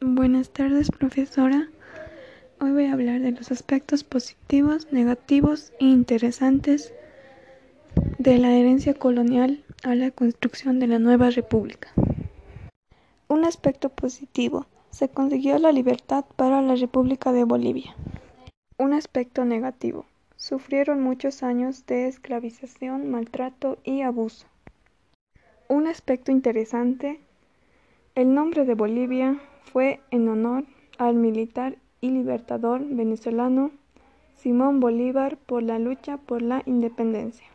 Buenas tardes, profesora. Hoy voy a hablar de los aspectos positivos, negativos e interesantes de la herencia colonial a la construcción de la nueva república. Un aspecto positivo. Se consiguió la libertad para la República de Bolivia. Un aspecto negativo. Sufrieron muchos años de esclavización, maltrato y abuso. Un aspecto interesante. El nombre de Bolivia fue en honor al militar y libertador venezolano Simón Bolívar por la lucha por la independencia.